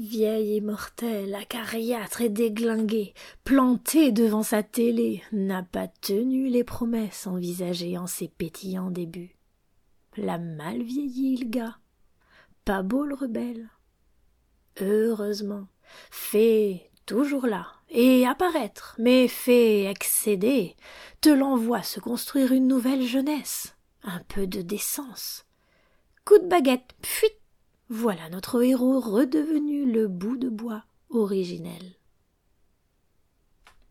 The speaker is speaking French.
Vieille immortelle, acariâtre et déglinguée, plantée devant sa télé, n'a pas tenu les promesses envisagées en ses pétillants débuts. La mal vieillie Ilga. Pas beau le rebelle. Heureusement, fait toujours là, et apparaître, mais fait excéder, te l'envoie se construire une nouvelle jeunesse, un peu de décence. Coup de baguette, fuite voilà notre héros redevenu le bout de bois originel.